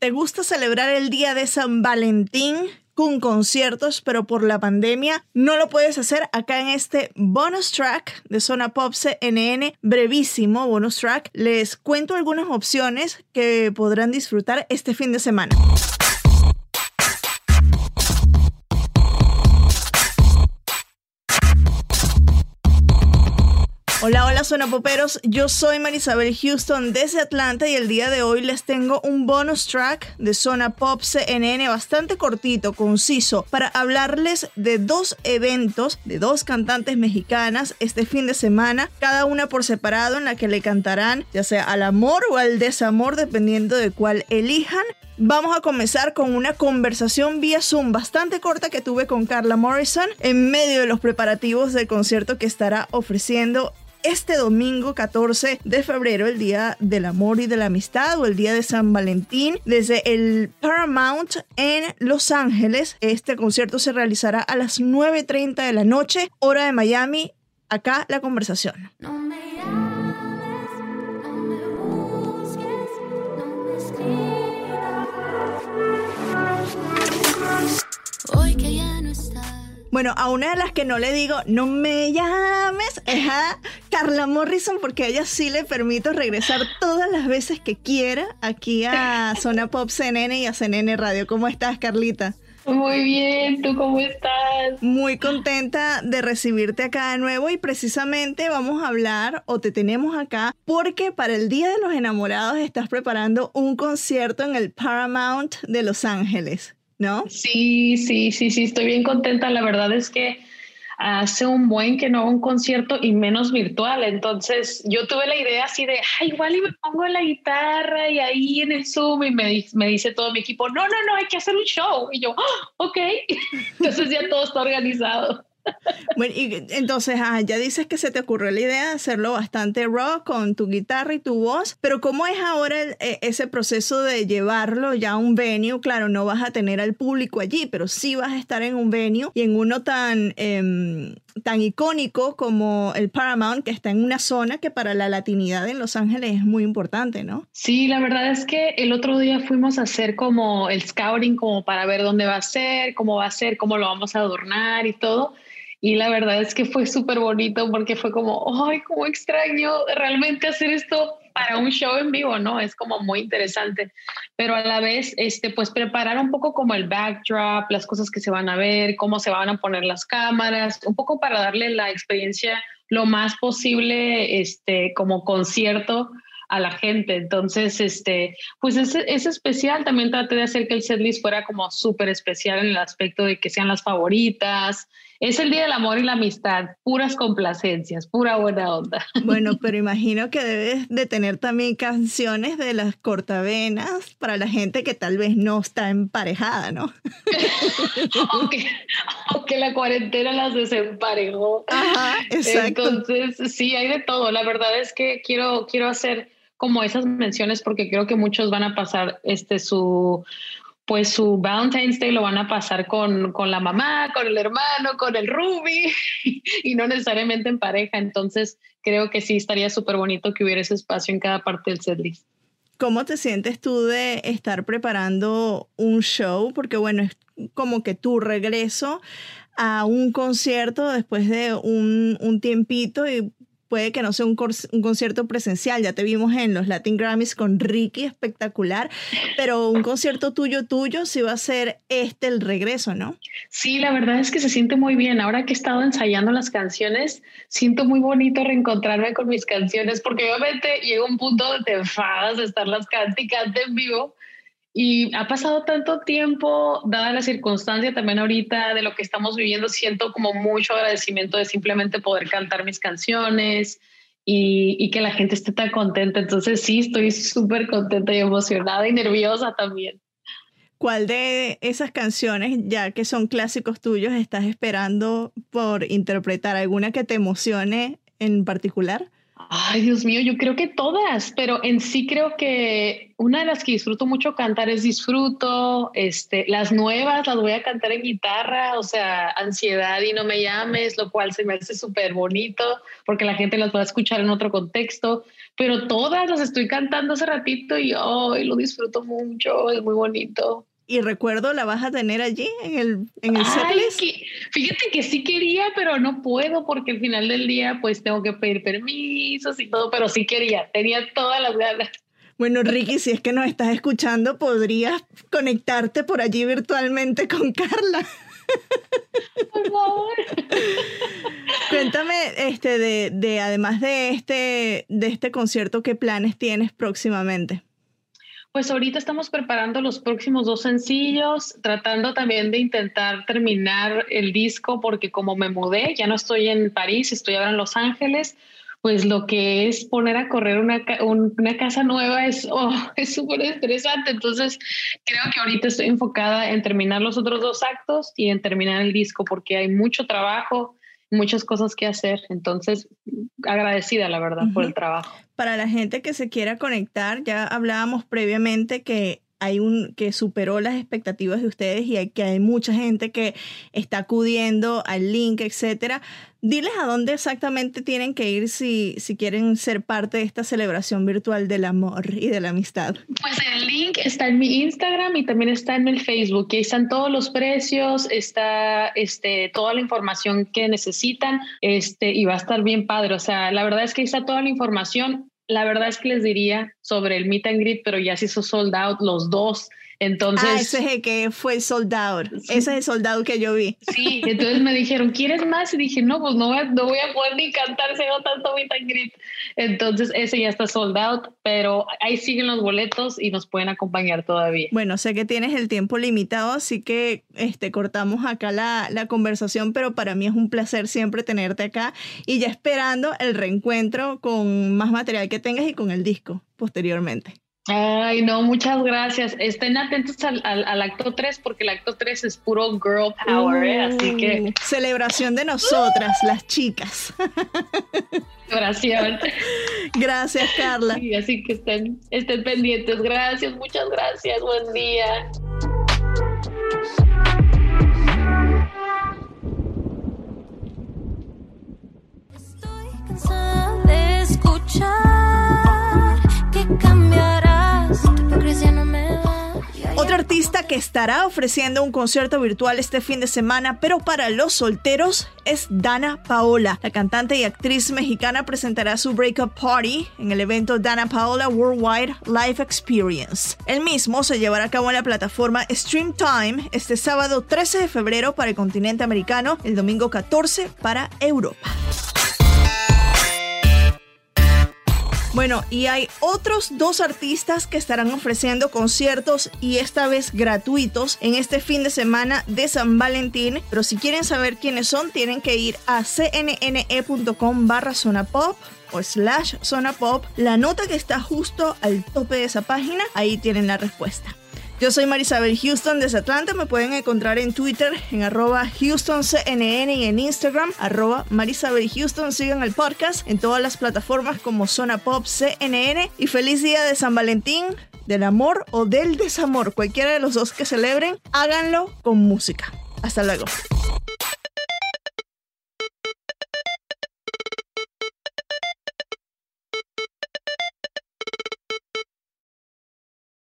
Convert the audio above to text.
¿Te gusta celebrar el día de San Valentín? con conciertos, pero por la pandemia no lo puedes hacer acá en este bonus track de Zona Pop CNN, brevísimo bonus track. Les cuento algunas opciones que podrán disfrutar este fin de semana. Zona Poperos. Yo soy Marisabel Houston desde Atlanta y el día de hoy les tengo un bonus track de Zona Pop CNN bastante cortito, conciso, para hablarles de dos eventos de dos cantantes mexicanas este fin de semana, cada una por separado, en la que le cantarán ya sea al amor o al desamor, dependiendo de cuál elijan. Vamos a comenzar con una conversación vía Zoom bastante corta que tuve con Carla Morrison en medio de los preparativos del concierto que estará ofreciendo este domingo 14 de febrero, el Día del Amor y de la Amistad o el Día de San Valentín, desde el Paramount en Los Ángeles. Este concierto se realizará a las 9.30 de la noche, hora de Miami. Acá la conversación. Hoy que ya no bueno, a una de las que no le digo, no me llames, es a Carla Morrison, porque a ella sí le permito regresar todas las veces que quiera aquí a Zona Pop CNN y a CNN Radio. ¿Cómo estás, Carlita? Muy bien, ¿tú cómo estás? Muy contenta de recibirte acá de nuevo y precisamente vamos a hablar o te tenemos acá porque para el Día de los Enamorados estás preparando un concierto en el Paramount de Los Ángeles. ¿No? Sí, sí, sí, sí, estoy bien contenta. La verdad es que hace un buen que no hago un concierto y menos virtual. Entonces yo tuve la idea así de, ay, igual y me pongo la guitarra y ahí en el Zoom y me, me dice todo mi equipo, no, no, no, hay que hacer un show. Y yo, ah, ok, entonces ya todo está organizado. Bueno, y entonces ah, ya dices que se te ocurrió la idea de hacerlo bastante rock con tu guitarra y tu voz, pero ¿cómo es ahora e, ese proceso de llevarlo ya a un venue? Claro, no vas a tener al público allí, pero sí vas a estar en un venue y en uno tan, em, tan icónico como el Paramount, que está en una zona que para la latinidad en Los Ángeles es muy importante, ¿no? Sí, la verdad es que el otro día fuimos a hacer como el scouting, como para ver dónde va a ser, cómo va a ser, cómo lo vamos a adornar y todo. Y la verdad es que fue súper bonito porque fue como, ay, cómo extraño realmente hacer esto para un show en vivo, ¿no? Es como muy interesante. Pero a la vez, este, pues preparar un poco como el backdrop, las cosas que se van a ver, cómo se van a poner las cámaras, un poco para darle la experiencia lo más posible, este, como concierto a la gente. Entonces, este, pues es, es especial. También traté de hacer que el setlist fuera como súper especial en el aspecto de que sean las favoritas, es el Día del Amor y la Amistad, puras complacencias, pura buena onda. Bueno, pero imagino que debes de tener también canciones de las cortavenas para la gente que tal vez no está emparejada, ¿no? aunque, la cuarentena las desemparejó. Ajá, exacto. Entonces, sí, hay de todo. La verdad es que quiero, quiero hacer como esas menciones porque creo que muchos van a pasar este su pues su Valentine's Day lo van a pasar con, con la mamá, con el hermano, con el Ruby y no necesariamente en pareja. Entonces creo que sí estaría súper bonito que hubiera ese espacio en cada parte del setlist. ¿Cómo te sientes tú de estar preparando un show? Porque bueno, es como que tu regreso a un concierto después de un, un tiempito y puede que no sea un, concierto presencial, ya te vimos en los Latin Grammys con Ricky, espectacular, pero un concierto tuyo, tuyo, sí va a ser este el regreso, ¿no? Sí, la verdad es que se siente muy bien. Ahora que he estado ensayando las canciones, siento muy bonito reencontrarme con mis canciones, porque obviamente llega un punto donde te enfadas de estarlas cantando en vivo, y ha pasado tanto tiempo, dada la circunstancia también ahorita de lo que estamos viviendo, siento como mucho agradecimiento de simplemente poder cantar mis canciones y, y que la gente esté tan contenta. Entonces sí, estoy súper contenta y emocionada y nerviosa también. ¿Cuál de esas canciones, ya que son clásicos tuyos, estás esperando por interpretar? ¿Alguna que te emocione en particular? Ay, Dios mío, yo creo que todas, pero en sí creo que una de las que disfruto mucho cantar es Disfruto, este, las nuevas las voy a cantar en guitarra, o sea, Ansiedad y No me llames, lo cual se me hace súper bonito porque la gente las va a escuchar en otro contexto, pero todas las estoy cantando hace ratito y lo disfruto mucho, es muy bonito y recuerdo la vas a tener allí en el, en el fíjate que sí quería, pero no puedo porque al final del día pues tengo que pedir permisos y todo, pero sí quería, tenía todas las ganas. Bueno, Ricky, si es que nos estás escuchando, podrías conectarte por allí virtualmente con Carla. Por favor. Cuéntame, este, de, de, además de este, de este concierto, ¿qué planes tienes próximamente? Pues ahorita estamos preparando los próximos dos sencillos, tratando también de intentar terminar el disco porque como me mudé, ya no estoy en París, estoy ahora en Los Ángeles, pues lo que es poner a correr una, una casa nueva es oh, es súper estresante. Entonces creo que ahorita estoy enfocada en terminar los otros dos actos y en terminar el disco porque hay mucho trabajo, muchas cosas que hacer. Entonces, agradecida, la verdad, por el trabajo. Para la gente que se quiera conectar, ya hablábamos previamente que hay un que superó las expectativas de ustedes y hay, que hay mucha gente que está acudiendo al link, etcétera. Diles a dónde exactamente tienen que ir si, si quieren ser parte de esta celebración virtual del amor y de la amistad. Pues el link está en mi Instagram y también está en el Facebook. ahí están todos los precios, está este, toda la información que necesitan este, y va a estar bien padre. O sea, la verdad es que ahí está toda la información la verdad es que les diría sobre el meet and greet, pero ya se hizo sold out los dos. Entonces, ah, ese es el que fue soldado. Ese es el soldado que yo vi. Sí, entonces me dijeron, ¿quieres más? Y dije, no, pues no voy a, no voy a poder ni cantar, se tanto meet and greet. Entonces, ese ya está sold out, pero ahí siguen los boletos y nos pueden acompañar todavía. Bueno, sé que tienes el tiempo limitado, así que este, cortamos acá la, la conversación, pero para mí es un placer siempre tenerte acá y ya esperando el reencuentro con más material que tengas y con el disco posteriormente. Ay, no, muchas gracias. Estén atentos al, acto 3 porque el acto 3 es puro girl power, ¿eh? así que... Celebración de nosotras, las chicas. Gracias. Gracias, Carla. Sí, así que estén, estén pendientes. Gracias, muchas gracias. Buen día. Estoy cansada de escuchar artista que estará ofreciendo un concierto virtual este fin de semana, pero para los solteros, es Dana Paola. La cantante y actriz mexicana presentará su Breakup Party en el evento Dana Paola Worldwide Live Experience. El mismo se llevará a cabo en la plataforma Stream Time este sábado 13 de febrero para el continente americano, el domingo 14 para Europa. Bueno, y hay otros dos artistas que estarán ofreciendo conciertos y esta vez gratuitos en este fin de semana de San Valentín. Pero si quieren saber quiénes son, tienen que ir a cnne.com barra zona pop o slash zona pop. La nota que está justo al tope de esa página, ahí tienen la respuesta. Yo soy Marisabel Houston desde Atlanta. Me pueden encontrar en Twitter en arroba HoustonCNN y en Instagram arroba Marisabel Houston. Sigan el podcast en todas las plataformas como Zona Pop CNN. Y feliz día de San Valentín, del amor o del desamor. Cualquiera de los dos que celebren, háganlo con música. Hasta luego.